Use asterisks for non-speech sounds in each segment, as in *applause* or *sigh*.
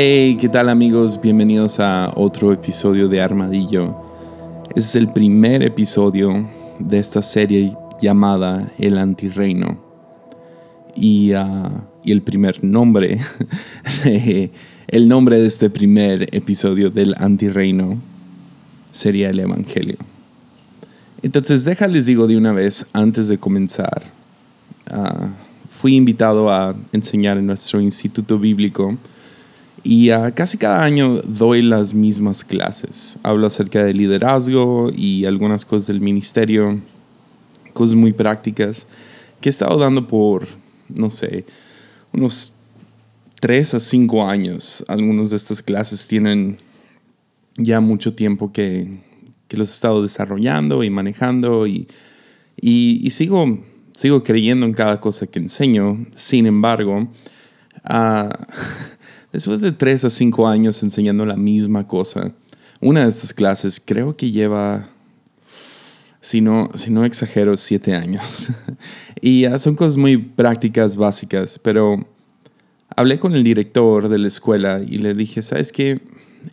Hey, ¿qué tal amigos? Bienvenidos a otro episodio de Armadillo. Este es el primer episodio de esta serie llamada El Antirreino. Y, y el primer nombre, *laughs* el nombre de este primer episodio del Antirreino sería el Evangelio. Entonces, déjales digo de una vez, antes de comenzar, uh, fui invitado a enseñar en nuestro instituto bíblico y casi cada año doy las mismas clases. Hablo acerca de liderazgo y algunas cosas del ministerio, cosas muy prácticas que he estado dando por, no sé, unos tres a cinco años. Algunas de estas clases tienen ya mucho tiempo que, que los he estado desarrollando y manejando y, y, y, sigo, sigo creyendo en cada cosa que enseño. Sin embargo, uh, *laughs* después de tres a cinco años enseñando la misma cosa, una de estas clases creo que lleva, si no, si no exagero, siete años. *laughs* y son cosas muy prácticas, básicas, pero hablé con el director de la escuela y le dije, ¿sabes qué?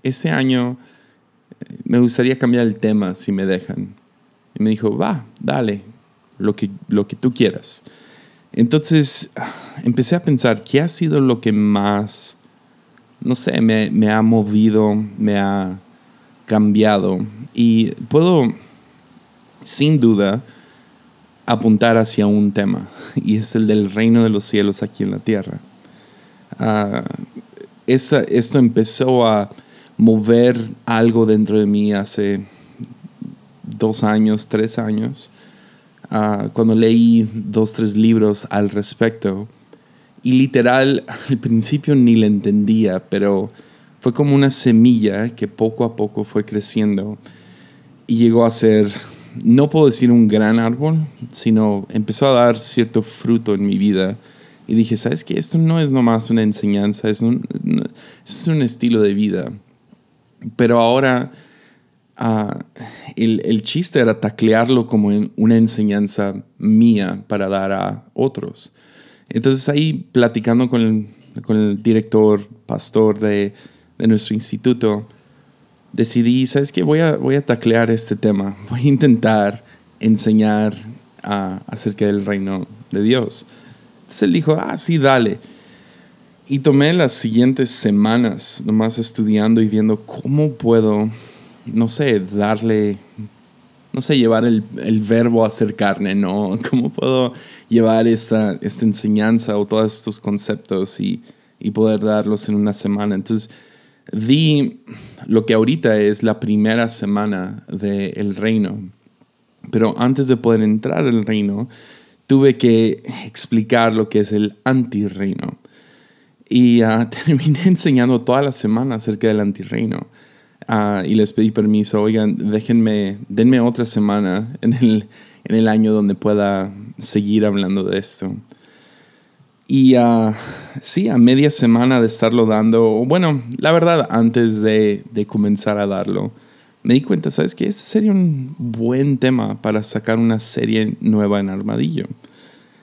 Este año me gustaría cambiar el tema si me dejan. Y me dijo, va, dale, lo que, lo que tú quieras. Entonces empecé a pensar, ¿qué ha sido lo que más, no sé, me, ha movido, me ha cambiado? Y puedo, sin duda, apuntar hacia un tema, y es el del reino de los cielos aquí en la tierra. Uh, esa, esto empezó a mover algo dentro de mí hace dos años, tres años, uh, cuando leí dos, tres libros al respecto. Y literal, *laughs* al principio ni le entendía, pero fue como una semilla que poco a poco fue creciendo y llegó a ser, no puedo decir un gran árbol, sino empezó a dar cierto fruto en mi vida. Y dije, ¿sabes qué? Esto no es nomás una enseñanza, es un, es un estilo de vida. Pero ahora uh, el, el, chiste era taclearlo como en una enseñanza mía para dar a otros. Entonces ahí platicando con el, con el director, pastor de, de, nuestro instituto, decidí, ¿sabes qué? Voy a, voy a taclear este tema. *laughs* Voy a intentar enseñar uh, acerca del reino de Dios. Entonces él dijo, ah, sí, dale. Y tomé las siguientes semanas nomás estudiando y viendo cómo puedo, no sé, darle, no sé, llevar el, el verbo a hacer carne, ¿no? *laughs* ¿Cómo puedo llevar esta, esta enseñanza o todos estos conceptos y, y poder darlos en una semana? Entonces, di lo que ahorita es la primera semana del reino. Pero antes de poder entrar al reino, tuve que explicar lo que es el antirreino. Y uh, *laughs* terminé enseñando toda la semana acerca del antirreino. Uh, y les pedí permiso, oigan, déjenme, denme otra semana en el, en el año donde pueda seguir hablando de esto. Y uh, sí, a media semana de estarlo dando, bueno, la verdad, antes de, de comenzar a darlo, me di cuenta, ¿sabes qué? Este sería un buen tema para sacar una serie nueva en Armadillo.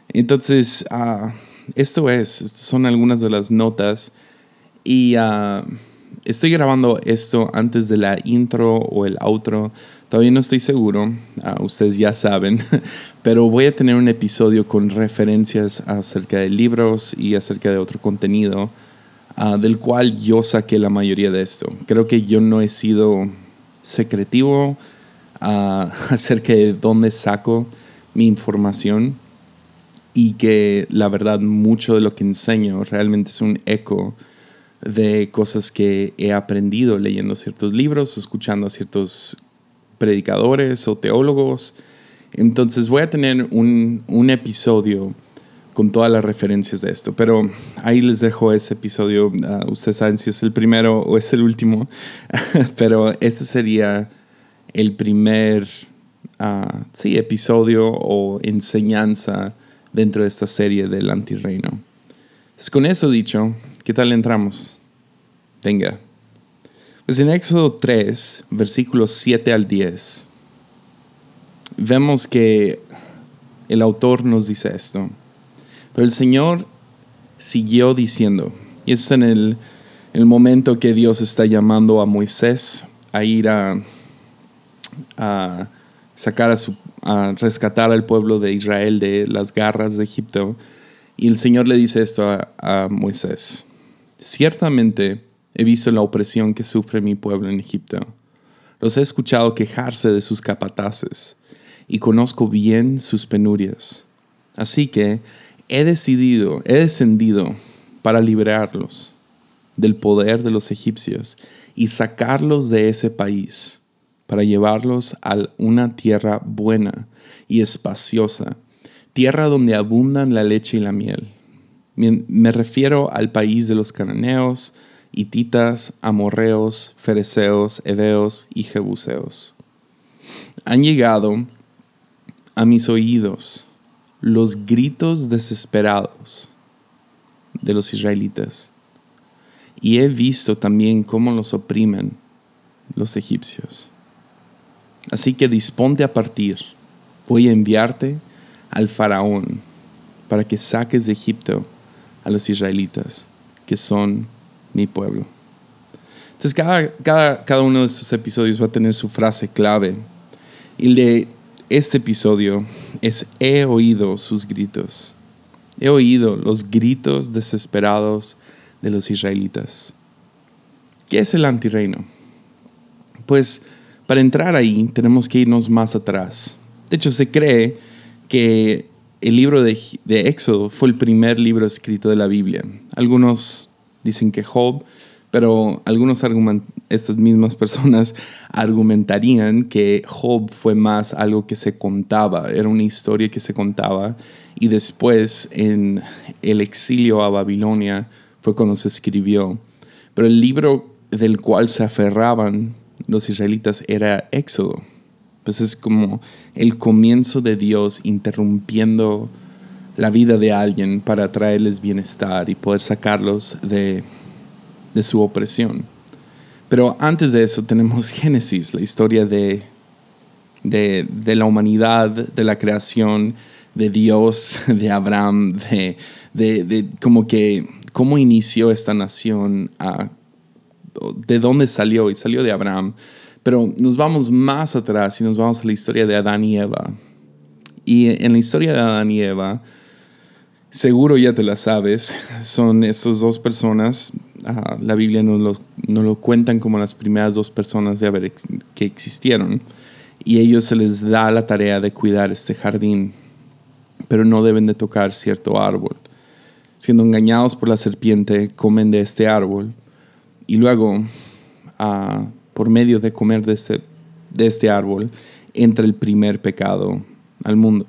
Entonces, uh, esto es, son algunas de las notas y uh, estoy grabando esto antes de la intro o el outro. Todavía no estoy seguro, uh, ustedes ya saben, *laughs* pero voy a tener un episodio con referencias acerca de libros y acerca de otro contenido, uh, del cual yo saqué la mayoría de esto. Creo que yo no he sido secretivo *laughs* acerca de dónde saco mi información y que la verdad mucho de lo que enseño realmente es un eco de cosas que he aprendido leyendo ciertos libros escuchando a ciertos predicadores o teólogos. Entonces voy a tener un, un episodio con todas las referencias de esto, pero ahí les dejo ese episodio. Uh, ustedes saben si es el primero o es el último, *laughs* pero este sería el primer uh, sí, episodio o enseñanza dentro de esta serie del antirreino. Con eso dicho, ¿qué tal entramos? Venga. Pues en Éxodo 3, versículos 7 al 10, vemos que el autor nos dice esto. Pero el Señor siguió diciendo, y es en el, el momento que Dios está llamando a Moisés a ir a, sacar a, su, a rescatar al pueblo de Israel de las garras de Egipto, y el Señor le dice esto a Moisés, ciertamente he visto la opresión que sufre mi pueblo en Egipto. Los he escuchado quejarse de sus capataces y conozco bien sus penurias. Así que he decidido, he descendido para liberarlos del poder de los egipcios y sacarlos de ese país para llevarlos a una tierra buena y espaciosa, tierra donde abundan la leche y la miel. Me refiero al país de los cananeos, hititas, amorreos, fereceos, heveos y jebuseos. Han llegado a mis oídos los gritos desesperados de los israelitas y he visto también cómo los oprimen los egipcios. Así que disponte a partir. Voy a enviarte al faraón para que saques de Egipto a los israelitas, que son mi pueblo. Entonces cada, cada, cada uno de estos episodios va a tener su frase clave. Y el de este episodio es he oído sus gritos. He oído los gritos desesperados de los israelitas. ¿Qué es el antirreino? Pues para entrar ahí tenemos que irnos más atrás. De hecho, se cree que el libro de, de Éxodo fue el primer libro escrito de la Biblia. Algunos dicen que Job, pero algunos estas mismas personas *laughs* argumentarían que Job fue más algo que se contaba, era una historia que se contaba y después en el exilio a Babilonia fue cuando se escribió. Pero el libro del cual se aferraban los israelitas era Éxodo. Pues es como el comienzo de Dios interrumpiendo la vida de alguien para traerles bienestar y poder sacarlos de, de su opresión. Pero antes de eso tenemos *laughs* Génesis, la historia de, de, de, la humanidad, de la creación, de Dios, *laughs* de Abraham, de, de como que cómo inició esta nación, de dónde salió, y salió de Abraham. Pero nos vamos más atrás y nos vamos a la historia de Adán y Eva. Y en la historia de Adán y Eva, seguro ya te la sabes, son estas dos personas, ah, la Biblia nos lo, nos lo, cuentan como las primeras dos personas de haber, que existieron, y ellos se les da la tarea de cuidar este jardín, pero no deben de tocar cierto árbol siendo engañados por la serpiente, comen de este árbol y luego, ah, por medio de comer de este, de este árbol, entra el primer pecado al mundo.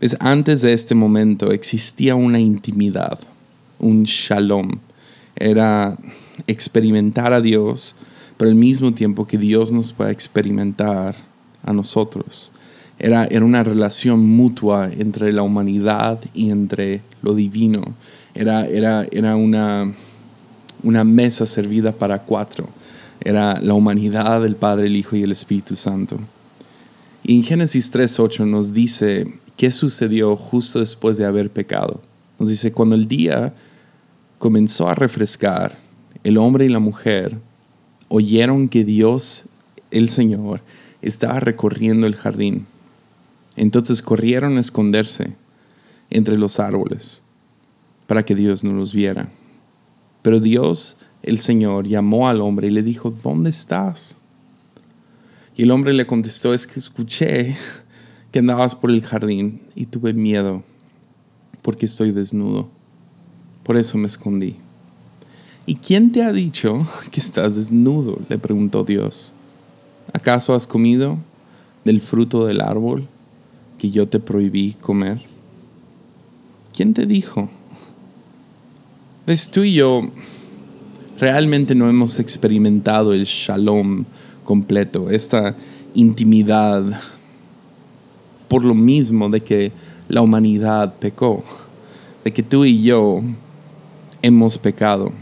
¿Ves? Antes de este momento existía una intimidad, un shalom. Era experimentar a Dios, pero al mismo tiempo que Dios nos pueda experimentar a nosotros. Era, una relación mutua entre la humanidad y entre lo divino. Era, era, era una, una mesa servida para cuatro. Era la humanidad, el Padre, el Hijo y el Espíritu Santo. Y en Génesis 3.8 nos dice qué sucedió justo después de haber pecado. Nos dice, cuando el día comenzó a refrescar, el hombre y la mujer oyeron que Dios, el Señor, estaba recorriendo el jardín entonces corrieron a esconderse entre los árboles para que Dios no los viera. Pero Dios, el Señor, llamó al hombre y le dijo, ¿dónde estás? Y el hombre le contestó, es que escuché que andabas por el jardín y tuve miedo porque estoy desnudo. Por eso me escondí. ¿Y quién te ha dicho que estás desnudo? le preguntó Dios. ¿Acaso has comido del fruto del árbol que yo te prohibí comer? ¿Quién te dijo? Ves, tú y yo realmente no hemos experimentado el shalom completo, esta intimidad, por lo mismo de que la humanidad pecó, de que tú y yo hemos pecado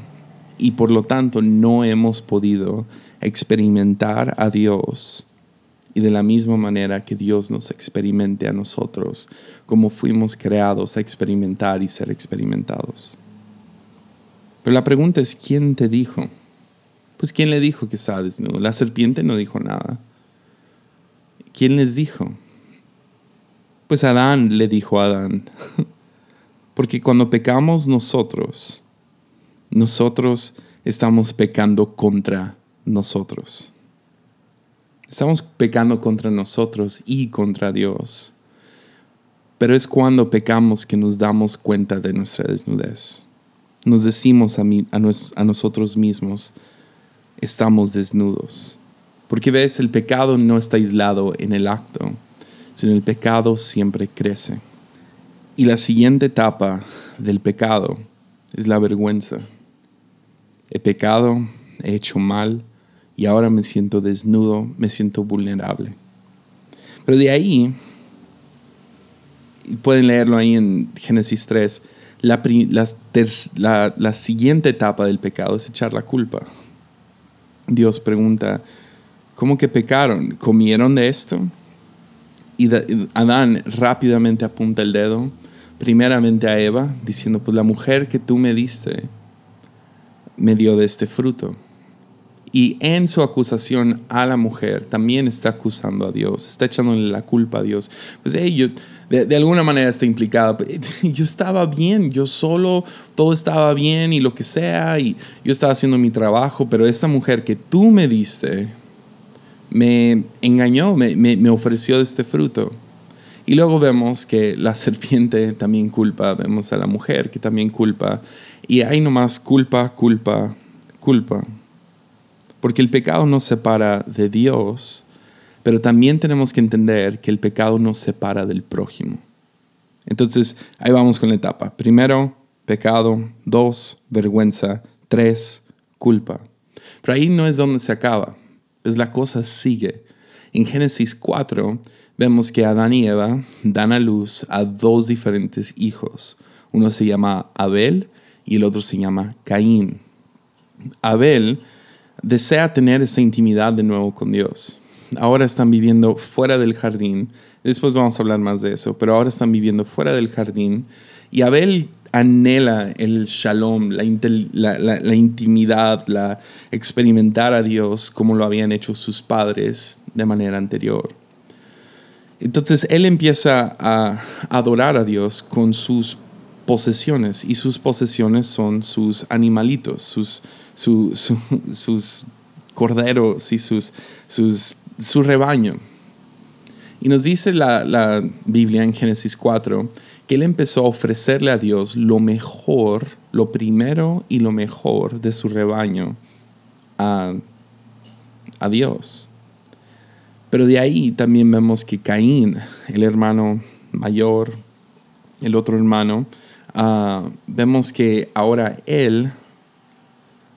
y por lo tanto no hemos podido experimentar a Dios y de la misma manera que Dios nos experimente a nosotros, como fuimos creados a experimentar y ser experimentados. Pero la pregunta es, ¿quién te dijo? Pues ¿quién le dijo que estaba desnudo? La serpiente no dijo nada. ¿Quién les dijo? Pues Adán le dijo a Adán. *laughs* Porque cuando pecamos nosotros, nosotros estamos pecando contra nosotros. Estamos pecando contra nosotros y contra Dios. Pero es cuando pecamos que nos damos cuenta de nuestra desnudez. Nos decimos a, nosotros mismos, estamos desnudos. Porque ves, el pecado no está aislado en el acto, sino el pecado siempre crece. Y la siguiente etapa del pecado es la vergüenza. He pecado, he hecho mal y ahora me siento desnudo, me siento vulnerable. Pero de ahí, pueden leerlo ahí en Génesis 3, la, la, siguiente etapa del pecado es echar la culpa. Dios pregunta, ¿cómo que pecaron? ¿Comieron de esto? Y Adán rápidamente apunta el dedo, primeramente a Eva, diciendo, pues la mujer que tú me diste me dio de este fruto. Y en su acusación a la mujer también está acusando a Dios, está echándole la culpa a Dios. Pues hey, de, alguna manera está implicada. *laughs* Yo estaba bien, yo solo, todo estaba bien y lo que sea, y yo estaba haciendo mi trabajo, pero esta mujer que tú me diste me engañó, me, me ofreció este fruto. Y luego vemos que la *laughs* serpiente también culpa, vemos a la mujer que también culpa, y hay nomás culpa, culpa, culpa. Porque el pecado nos separa de Dios, pero también tenemos que entender que el pecado nos separa del prójimo. Entonces, ahí vamos con la etapa. Primero, pecado. Dos, vergüenza. Tres, culpa. Pero ahí no es donde se acaba. Pues la cosa sigue. En Génesis 4 vemos que Adán y Eva dan a luz a dos diferentes hijos. Uno se llama Abel y el otro se llama Caín. Abel desea tener esa intimidad de nuevo con Dios. Ahora están viviendo fuera del jardín. Después vamos a hablar más de eso, pero ahora están viviendo fuera del jardín. Y Abel anhela el shalom, la, intimidad, la experimentar a Dios como lo habían hecho sus padres de manera anterior. Entonces él empieza a adorar a Dios con sus posesiones y sus posesiones son sus animalitos, sus, sus corderos y sus, sus, su rebaño. Y nos dice la, la, Biblia en Génesis 4 que él empezó a ofrecerle a Dios lo mejor, lo primero y lo mejor de su rebaño a, a Dios. Pero de ahí también vemos que Caín, el hermano mayor, el otro hermano, Ah, vemos que ahora él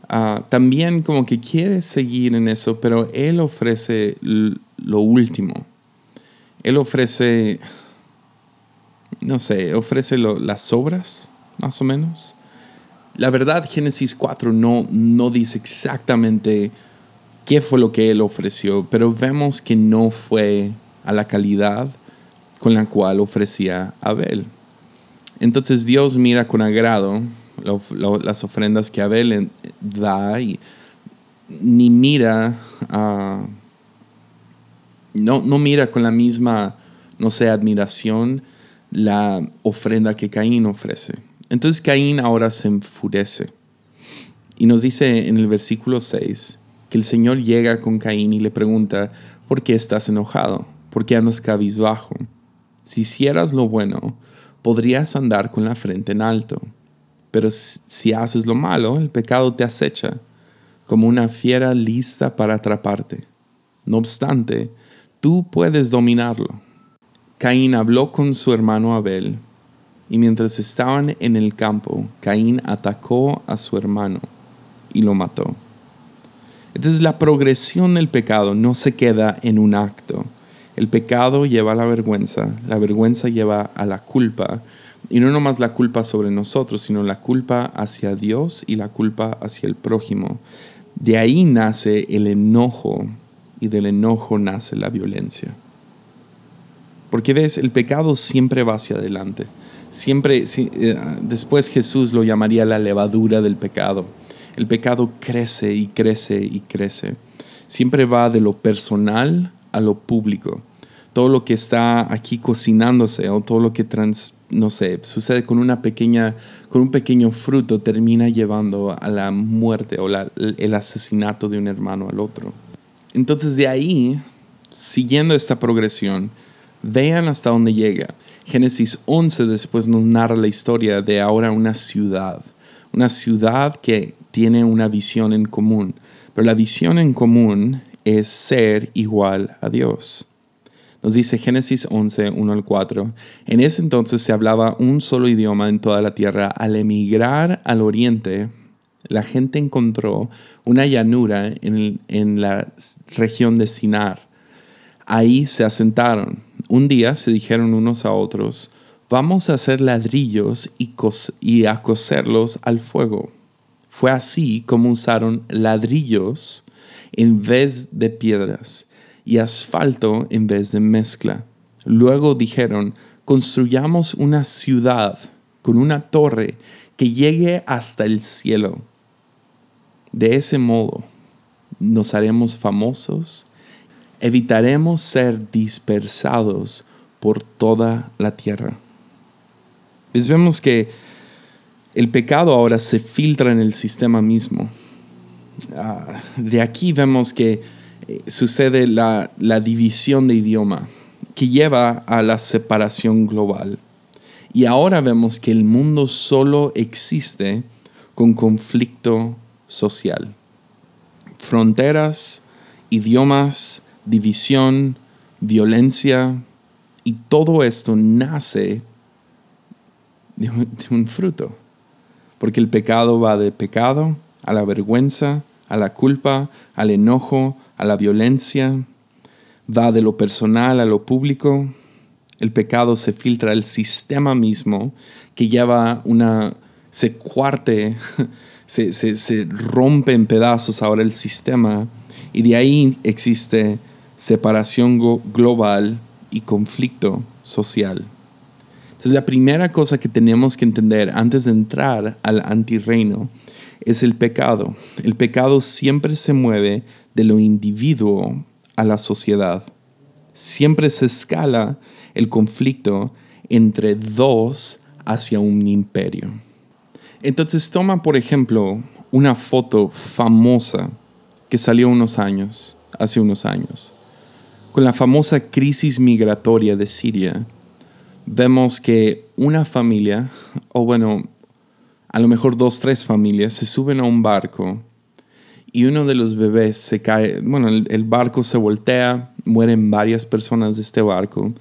ah, también como que quiere seguir en eso, pero él ofrece lo último. Él ofrece, no sé, ofrece las obras, más o menos. La verdad, Génesis 4 no, no dice exactamente qué fue lo que él ofreció, pero vemos que no fue a la calidad con la cual ofrecía Abel. Entonces Dios mira con agrado las ofrendas que Abel da y ni mira, no, no mira con la misma, no sé, admiración la ofrenda que Caín ofrece. Entonces Caín ahora se enfurece. Y nos dice en el versículo 6 que el Señor llega con Caín y le pregunta, ¿por qué estás enojado? ¿Por qué andas cabizbajo? Si hicieras lo bueno, podrías andar con la frente en alto. Pero si haces lo malo, el pecado te acecha como una fiera lista para atraparte. No obstante, tú puedes dominarlo. Caín habló con su hermano Abel, y mientras estaban en el campo, Caín atacó a su hermano y lo mató. Entonces la progresión del pecado no se queda en un acto, el pecado lleva a la vergüenza, la vergüenza lleva a la culpa, y no nomás la culpa sobre nosotros, sino la culpa hacia Dios y la culpa hacia el prójimo. De ahí nace el enojo y del enojo nace la violencia. Porque ves, el pecado siempre va hacia adelante, siempre, eh, después Jesús lo llamaría la levadura del pecado. El pecado crece y crece y crece. Siempre va de lo personal a lo público. Todo lo que está aquí cocinándose o todo lo que trans, no sé, sucede con una pequeña, con un pequeño fruto termina llevando a la muerte o el asesinato de un hermano al otro. Entonces de ahí, siguiendo esta progresión, vean hasta dónde llega. Génesis 11 después nos narra la historia de ahora una ciudad, una ciudad que tiene una visión en común, pero la visión en común es ser igual a Dios. Nos dice Génesis 11, 1 al 4. En ese entonces se hablaba un solo idioma en toda la tierra. Al emigrar al oriente, la gente encontró una llanura en, en la región de Sinar. Ahí se asentaron. Un día se dijeron unos a otros, vamos a hacer ladrillos y, y a coserlos al fuego. Fue así como usaron ladrillos en vez de piedras y asfalto en vez de mezcla. Luego dijeron, construyamos una ciudad con una torre que llegue hasta el cielo. De ese modo nos haremos famosos, evitaremos ser dispersados por toda la tierra. vemos que el pecado ahora se filtra en el sistema mismo. Ah, de aquí vemos que sucede la, la división de idioma que lleva a la separación global. Y ahora vemos que el mundo solo existe con conflicto social. Fronteras, idiomas, división, violencia, y todo esto nace de un, fruto. Porque el pecado va de pecado a la vergüenza, a la culpa, al enojo, a la violencia, va de lo personal a lo público. El pecado se filtra al sistema mismo que lleva una, se cuarte, *laughs* se, se rompe en pedazos ahora el sistema y de ahí existe separación global y conflicto social. Entonces la primera cosa que tenemos que entender antes de entrar al antirreino es el pecado. El pecado siempre se mueve de lo individuo a la sociedad. Siempre se escala el conflicto entre dos hacia un imperio. Entonces toma, por ejemplo, una foto famosa que salió unos años, hace unos años, con la famosa crisis migratoria de Siria. Vemos que una familia, o bueno, a lo mejor dos, tres familias, se suben a un barco y uno de los bebés se cae, bueno, el, barco se voltea, mueren varias personas de este barco,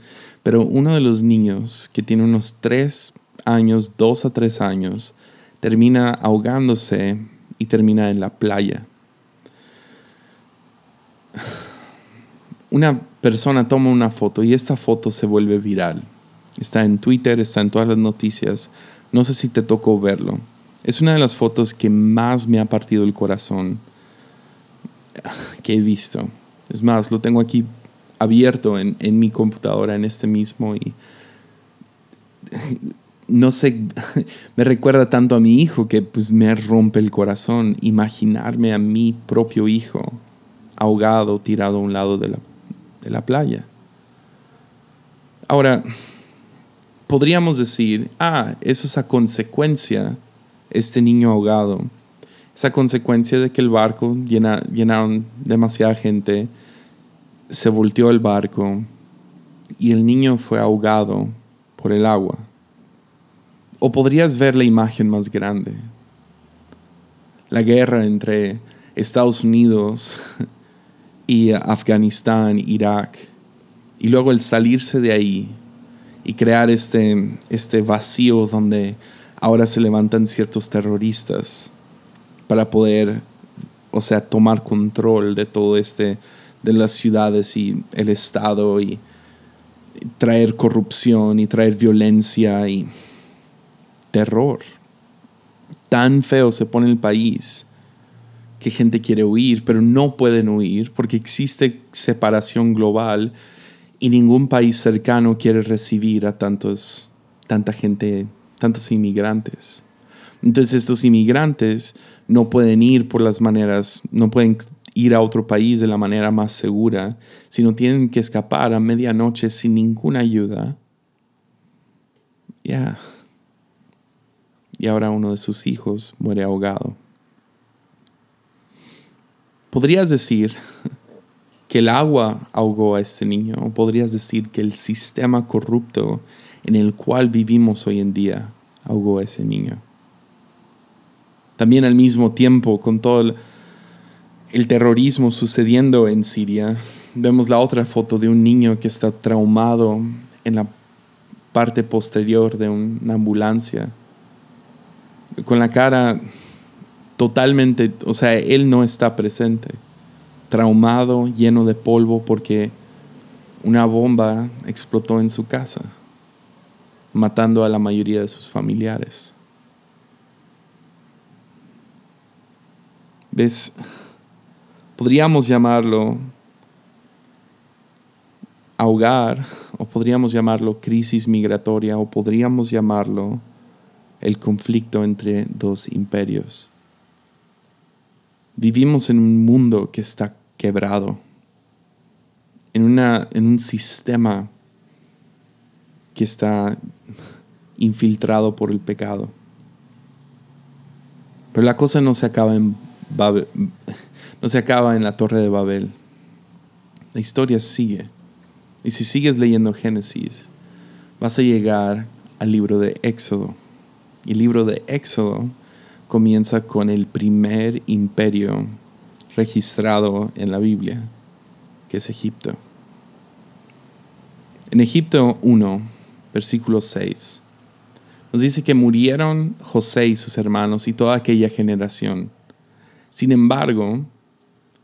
pero uno de los niños, que tiene unos tres años, dos a tres años, termina ahogándose y termina en la playa. Una persona toma una foto y esta foto se vuelve viral. Está en Twitter, está en todas las noticias. No sé si te tocó verlo. Es una de las fotos que más me ha partido el corazón *laughs* que he visto. Es más, lo tengo aquí abierto en, en mi computadora, en este mismo, y *laughs* no sé, *laughs* me recuerda tanto a mi hijo que pues me rompe el corazón imaginarme a mi propio hijo ahogado, tirado a un lado de la, de la playa. Ahora, podríamos decir, ah, eso es a consecuencia, este niño ahogado, esa consecuencia de que el barco llena, llenaron demasiada gente, se volteó el barco y el niño fue ahogado por el agua. O podrías ver la imagen más grande, la guerra entre Estados Unidos *laughs* y Afganistán, Irak, y luego el salirse de ahí y crear este, este vacío donde ahora se levantan ciertos terroristas para poder, o sea, tomar control de todo este, de las ciudades y el Estado y traer corrupción y traer violencia y terror. Tan feo se pone el país que gente quiere huir, pero no pueden huir porque existe separación global y ningún país cercano quiere recibir a tantos tanta gente, tantos inmigrantes. Entonces estos inmigrantes no pueden ir por las maneras, no pueden ir a otro país de la manera más segura, sino tienen que escapar a medianoche sin ninguna ayuda. Ya. Y ahora uno de sus hijos muere ahogado. Podrías decir que el agua ahogó a este niño, o podrías decir que el sistema corrupto en el cual vivimos hoy en día ahogó a ese niño. También al mismo tiempo, con todo el, terrorismo sucediendo en Siria, vemos la otra foto de un niño que está traumado en la parte posterior de una ambulancia, con la cara totalmente, o sea, él no está presente, traumado, lleno de polvo porque una bomba explotó en su casa, matando a la mayoría de sus familiares. ¿Ves? Podríamos llamarlo ahogar, o podríamos llamarlo crisis migratoria, o podríamos llamarlo el conflicto entre dos imperios. Vivimos en un mundo que está quebrado, en, una, en un sistema que está infiltrado por el pecado. Pero la cosa no se acaba en no se acaba en la torre de Babel. La historia sigue. Y si sigues leyendo Génesis, vas a llegar al libro de Éxodo. Y el libro de Éxodo comienza con el primer imperio registrado en la Biblia, que es Egipto. En Egipto 1, versículo 6, nos dice que murieron José y sus hermanos y toda aquella generación sin embargo,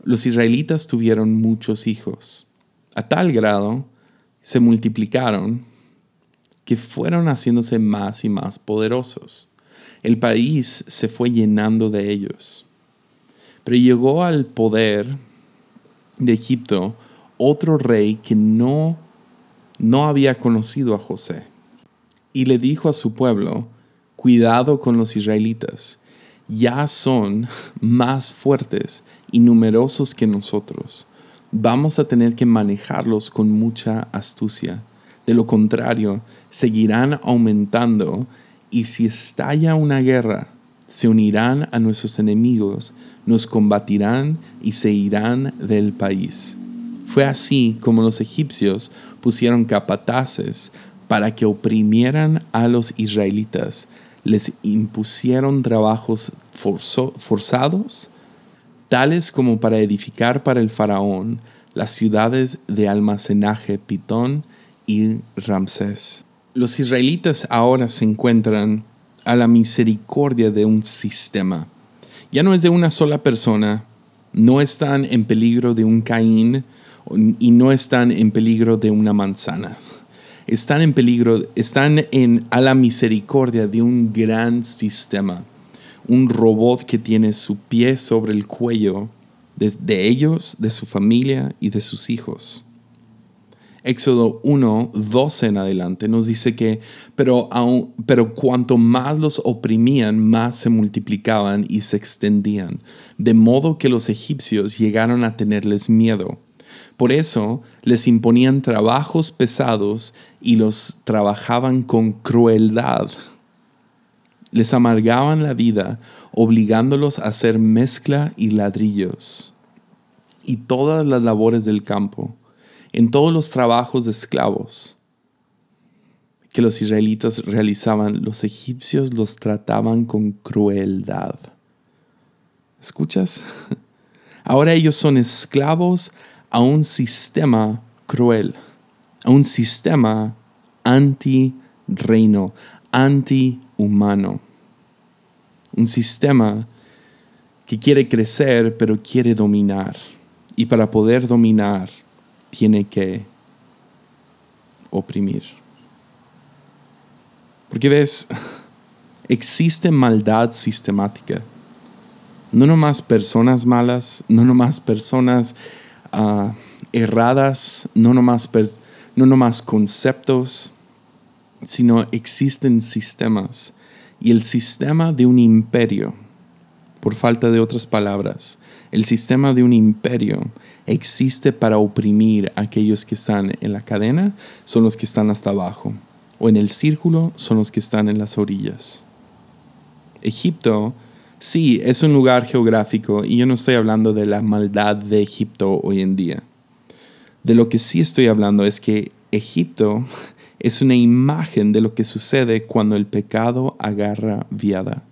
los israelitas tuvieron muchos hijos, a tal grado se multiplicaron que fueron haciéndose más y más poderosos. El país se fue llenando de ellos. Pero llegó al poder de Egipto otro rey que no, no había conocido a José. Y le dijo a su pueblo, cuidado con los israelitas, ya son más fuertes y numerosos que nosotros. Vamos a tener que manejarlos con mucha astucia. De lo contrario, seguirán aumentando y si estalla una guerra, se unirán a nuestros enemigos, nos combatirán y se irán del país. Fue así como los egipcios pusieron capataces para que oprimieran a los israelitas les impusieron trabajos forzados, tales como para edificar para el faraón las ciudades de almacenaje Pitón y Ramsés. Los israelitas ahora se encuentran a la misericordia de un sistema. Ya no es de una sola persona, no están en peligro de un Caín y no están en peligro de una manzana están en peligro, están en, a la misericordia de un gran sistema, un robot que tiene su pie sobre el cuello de, ellos, de su familia y de sus hijos. Éxodo 1, 12 en adelante nos dice que, pero, pero cuanto más los oprimían, más se multiplicaban y se extendían, de modo que los egipcios llegaron a tenerles miedo por eso les imponían trabajos pesados y los trabajaban con crueldad. Les amargaban la vida, obligándolos a hacer mezcla y ladrillos. Y todas las labores del campo, en todos los trabajos de esclavos que los israelitas realizaban, los egipcios los trataban con crueldad. ¿Escuchas? *laughs* Ahora ellos son esclavos a un sistema cruel, a un sistema anti-reino, anti-humano. Un sistema que quiere crecer pero quiere dominar. Y para poder dominar tiene que oprimir. Porque ves, existe maldad sistemática. No nomás personas malas, no nomás personas erradas, no nomás, no conceptos, sino existen sistemas. Y el sistema de un imperio, por falta de otras palabras, el sistema de un imperio existe para oprimir a aquellos que están en la cadena, son los que están hasta abajo, o en el círculo son los que están en las orillas. Egipto, sí, es un lugar geográfico y yo no estoy hablando de la maldad de Egipto hoy en día. De lo que sí estoy hablando es que Egipto *laughs* es una imagen de lo que sucede cuando el pecado agarra viada.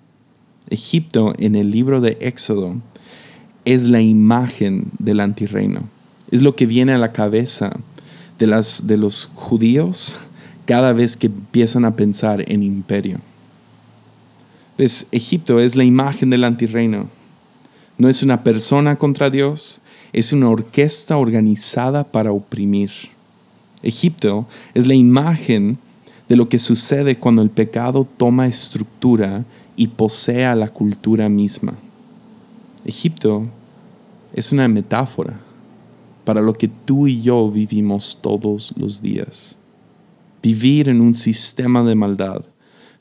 Egipto en el libro de Éxodo es la imagen del antirreino. Es lo que viene a la cabeza de, las, de los judíos cada vez que empiezan a pensar en imperio. Pues Egipto es la imagen del antirreino. No es una persona contra Dios, es una orquesta organizada para oprimir. Egipto es la imagen de lo que sucede cuando el pecado toma estructura y posee la cultura misma. Egipto es una metáfora para lo que tú y yo vivimos todos los días. Vivir en un sistema de maldad,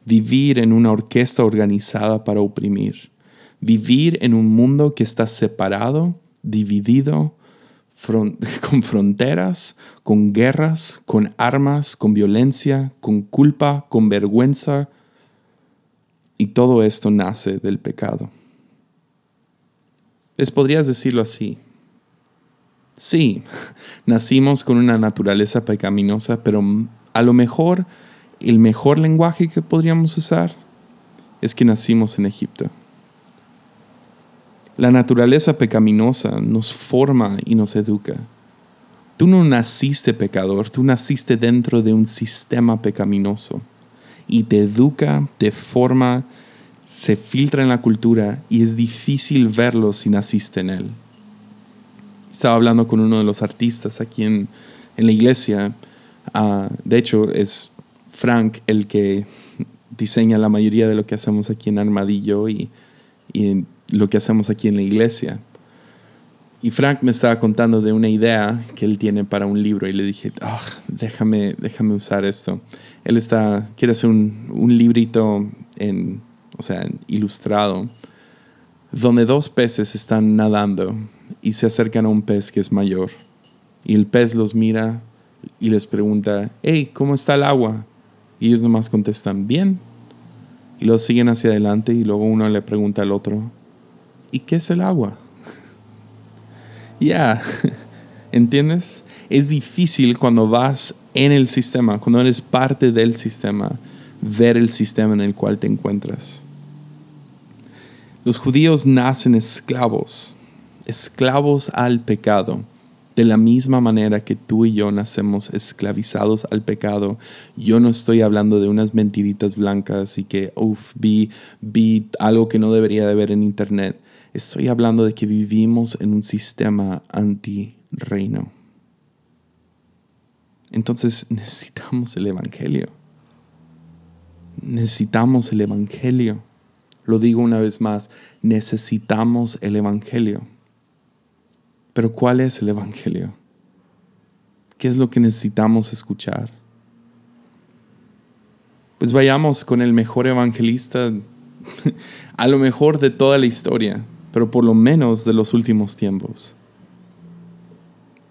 vivir en una orquesta organizada para oprimir, vivir en un mundo que está separado, dividido, *laughs* con fronteras, con guerras, con armas, con violencia, con culpa, con vergüenza. Y todo esto nace del pecado. Les podrías decirlo así. Sí, *laughs* nacimos con una naturaleza pecaminosa, pero a lo mejor el mejor lenguaje que podríamos usar es que nacimos en Egipto. La naturaleza pecaminosa nos forma y nos educa. Tú no naciste pecador, tú naciste dentro de un sistema pecaminoso y te educa, te forma, se filtra en la cultura y es difícil verlo si naciste en él. Estaba hablando con uno de los artistas aquí en, la iglesia, ah, de hecho es Frank el que diseña la mayoría de lo que hacemos aquí en Armadillo y, y lo que hacemos aquí en la iglesia. Y Frank me estaba contando de una idea que él tiene para un libro y le dije, ah, déjame, déjame usar esto. Él está, quiere hacer un, un librito en, o sea, ilustrado, donde dos peces están nadando y se acercan a un pez que es mayor. Y el pez los mira y les pregunta, hey, ¿cómo está el agua? Y ellos nomás contestan, bien. Y los siguen hacia adelante y luego uno le pregunta al otro, ¿Y qué es el agua? *laughs* Ya, *laughs* ¿entiendes? Es difícil cuando vas en el sistema, cuando eres parte del sistema, ver el sistema en el cual te encuentras. Los judíos nacen esclavos, esclavos al pecado. De la misma manera que tú y yo nacemos esclavizados al pecado, yo no estoy hablando de unas mentiritas blancas y que, uff, vi, vi algo que no debería de ver en internet. Estoy hablando de que vivimos en un sistema anti-reino. Entonces necesitamos el Evangelio. Necesitamos el Evangelio. Lo digo una vez más, necesitamos el Evangelio. Pero ¿cuál es el Evangelio? ¿Qué es lo que necesitamos escuchar? Pues vayamos con el mejor evangelista, *laughs* a lo mejor de toda la historia, pero por lo menos de los últimos tiempos.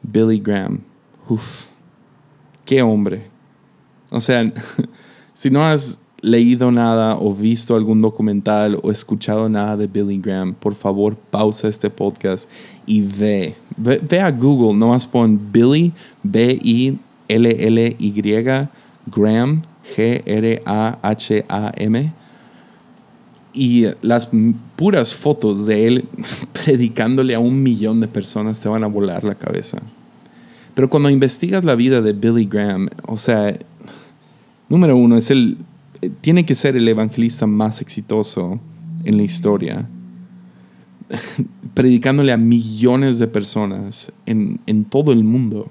Billy Graham. Uf, qué hombre. O sea, *laughs* si no has leído nada o visto algún documental o escuchado nada de Billy Graham, por favor pausa este podcast y ve. Ve, a Google, nomás pon Billy, B-I-L-L-Y, Graham, G-R-A-H-A-M y las puras fotos de él *laughs* predicándole a un millón de personas te van a volar la cabeza. Pero cuando investigas la vida de Billy Graham, o sea, número uno, es el, tiene que ser el evangelista más exitoso en la historia, *laughs* predicándole a millones de personas en, en todo el mundo.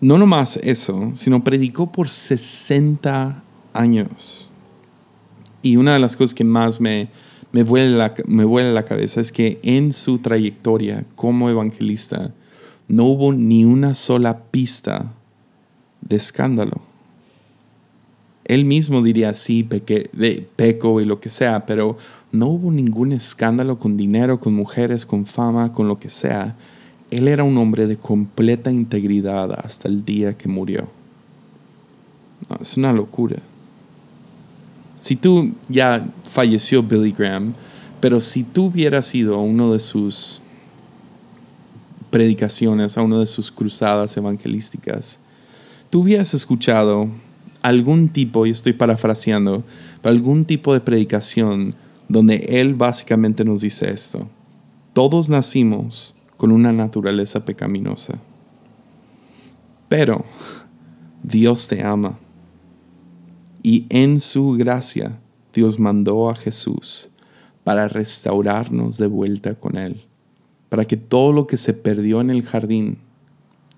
No nomás eso, sino predicó por 60 años. Y una de las cosas que más me, me, vuela la, me la cabeza es que en su trayectoria como evangelista no hubo ni una sola pista de escándalo. Él mismo diría, sí, peque, de, peco y lo que sea, pero no hubo ningún escándalo con dinero, con mujeres, con fama, con lo que sea. Él era un hombre de completa integridad hasta el día que murió. es una locura. Si tú ya falleció Billy Graham, pero si tú hubieras ido a uno de sus predicaciones, a una de sus cruzadas evangelísticas, tú hubieras escuchado algún tipo, y estoy parafraseando, algún tipo de predicación donde Él básicamente nos dice esto. Todos nacimos con una naturaleza pecaminosa, pero Dios te ama. Y en su gracia Dios mandó a Jesús para restaurarnos de vuelta con Él, para que todo lo que se perdió en el jardín,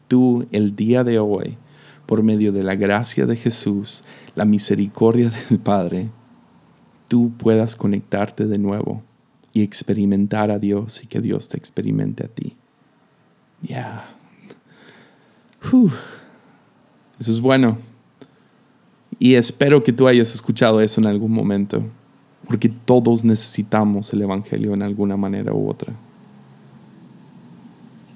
tú el día de hoy, por medio de la gracia de Jesús, la misericordia del Padre, tú puedas conectarte de nuevo y experimentar a Dios y que Dios te experimente a ti. Ya. Eso es bueno. Y espero que tú hayas escuchado eso en algún momento, porque todos necesitamos el Evangelio en alguna manera u otra.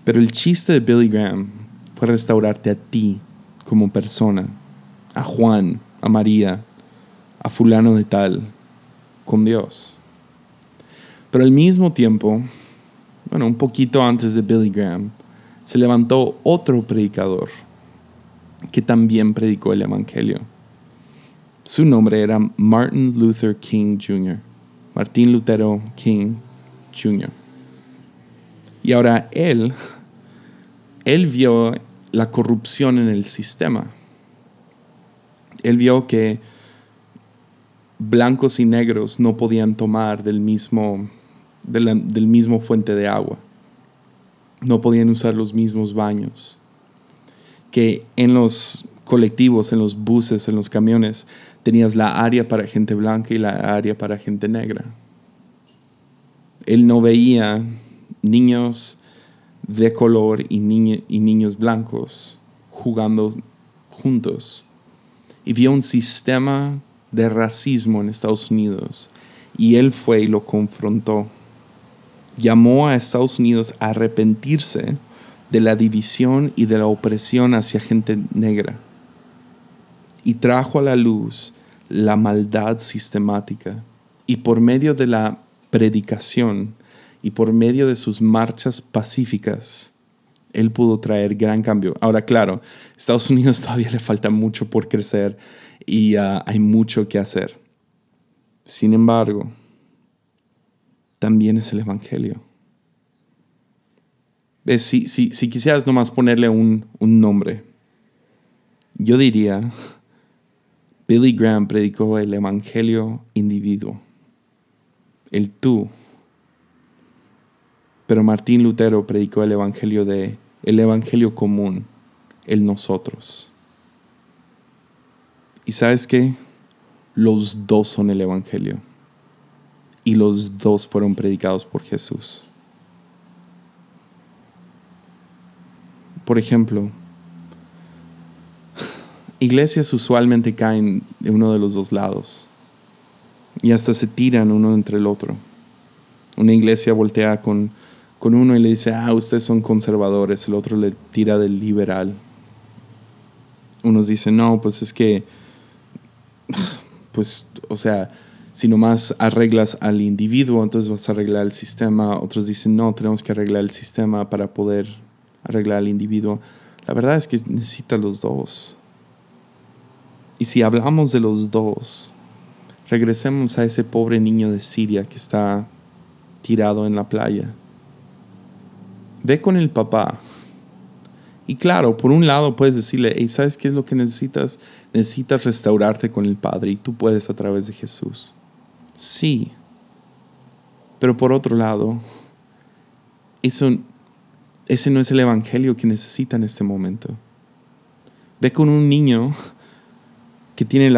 Pero el chiste de Billy Graham fue restaurarte a ti como persona, a Juan, a María, a fulano de tal, con Dios. Pero al mismo tiempo, bueno, un poquito antes de Billy Graham, se levantó otro predicador que también predicó el Evangelio. Su nombre era Martin Luther King Jr., Martín Lutero King Jr. Y ahora él, él vio la corrupción en el sistema. Él vio que blancos y negros no podían tomar del mismo, del mismo fuente de agua. No podían usar los mismos baños. Que en los colectivos, en los buses, en los camiones, tenías la área para gente blanca y la área para gente negra. Él no veía niños de color y, y niños blancos jugando juntos. Y vio un sistema de racismo en Estados Unidos y él fue y lo confrontó. Llamó a Estados Unidos a arrepentirse de la división y de la opresión hacia gente negra y trajo a la luz la maldad sistemática y por medio de la predicación y por medio de sus marchas pacíficas, él pudo traer gran cambio. Ahora, claro, Estados Unidos *laughs* todavía le falta mucho por crecer y ah, hay mucho que hacer. Sin embargo, también es el Evangelio. Si, si, si quisieras nomás ponerle un, un nombre, yo diría, Billy Graham predicó el Evangelio individuo, el tú pero Martín Lutero predicó el evangelio de el evangelio común, el nosotros. ¿Y sabes qué? Los dos son el evangelio. Y los dos fueron predicados por Jesús. Por ejemplo, iglesias usualmente caen de uno de los dos lados y hasta se tiran uno entre el otro. Una iglesia voltea con con uno y le dice, ah, ustedes son conservadores, el otro le tira del liberal. Unos dicen, no, pues es que, pues, o sea, si nomás arreglas al individuo, entonces vas a arreglar el sistema. Otros dicen, no, tenemos que arreglar el sistema para poder arreglar al individuo. La verdad es que necesita los dos. Y si hablamos de los dos, regresemos a ese pobre niño de Siria que está tirado en la playa ve con el papá. Y claro, por un lado puedes decirle, hey, ¿sabes qué es lo que necesitas? Necesitas restaurarte con el Padre y tú puedes a través de Jesús. Sí. Pero por otro lado, eso, ese no es el Evangelio que necesita en este momento. Ve con un niño que tiene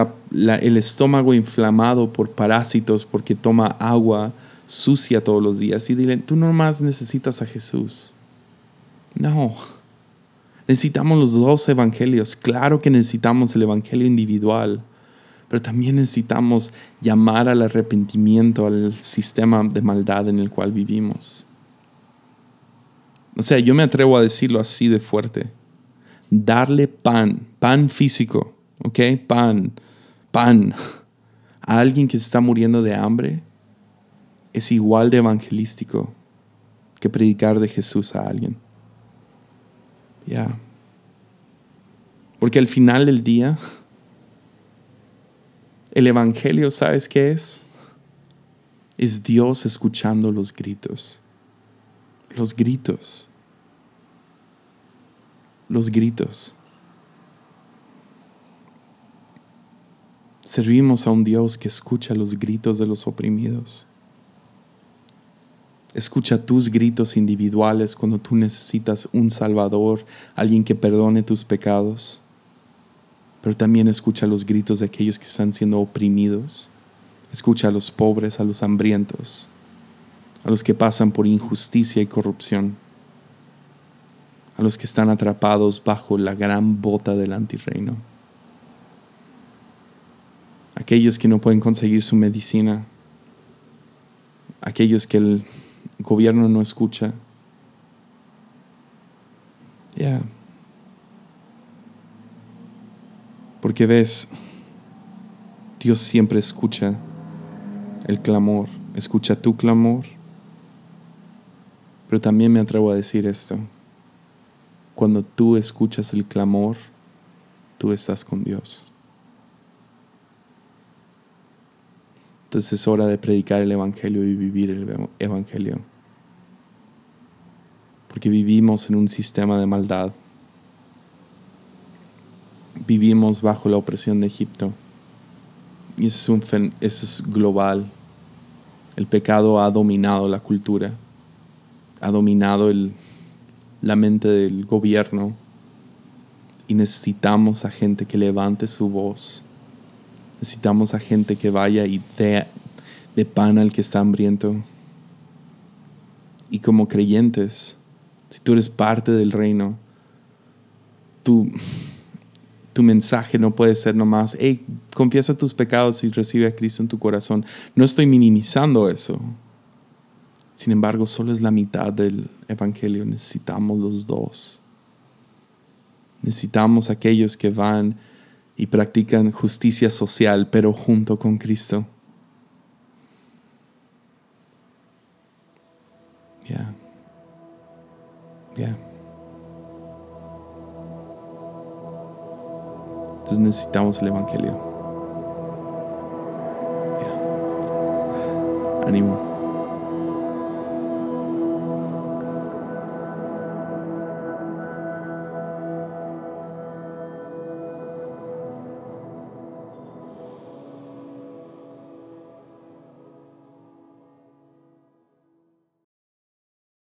el estómago inflamado por parásitos porque toma agua sucia todos los días y dile, tú nomás necesitas a Jesús. No. Necesitamos los dos evangelios. Claro que necesitamos el evangelio individual, pero también necesitamos llamar al arrepentimiento al sistema de maldad en el cual vivimos. O sea, yo me atrevo a decirlo así de fuerte. Darle pan, pan físico, ¿ok? Pan, pan, *laughs* a alguien que se está muriendo de hambre es igual de evangelístico que predicar de Jesús a alguien. Ya. Porque al final del día, *laughs* el Evangelio, ¿sabes qué es? Es Dios escuchando los gritos. Los gritos. Los gritos. Servimos a un Dios que escucha los gritos de los oprimidos. Escucha tus gritos individuales cuando tú necesitas un Salvador, alguien que perdone tus pecados. Pero también escucha los gritos de aquellos que están siendo oprimidos. Escucha a los pobres, a los hambrientos, a los que pasan por injusticia y corrupción, a los que están atrapados bajo la gran bota del antirreino, aquellos que no pueden conseguir su medicina, aquellos que el gobierno no escucha. Ya. Porque ves, Dios siempre escucha el clamor, escucha tu clamor. Pero también me atrevo a decir esto. Cuando tú escuchas el clamor, tú estás con Dios. Entonces es hora de predicar el Evangelio y vivir el Evangelio. Porque vivimos en un sistema de maldad. Vivimos bajo la opresión de Egipto. Y eso es, global. El pecado ha dominado la cultura, ha dominado la mente del gobierno. Y necesitamos a gente que levante su voz Necesitamos a gente que vaya y dé de pan al que está hambriento. Y como creyentes, si tú eres parte del reino, tu, tu mensaje no puede ser nomás, hey, confiesa tus pecados y recibe a Cristo en tu corazón. No estoy minimizando eso. Sin embargo, solo es la mitad del Evangelio. Necesitamos los dos. Necesitamos aquellos que van y practican justicia social, pero junto con Cristo. Ya. Ya. Entonces necesitamos el Evangelio. Ya. Ánimo.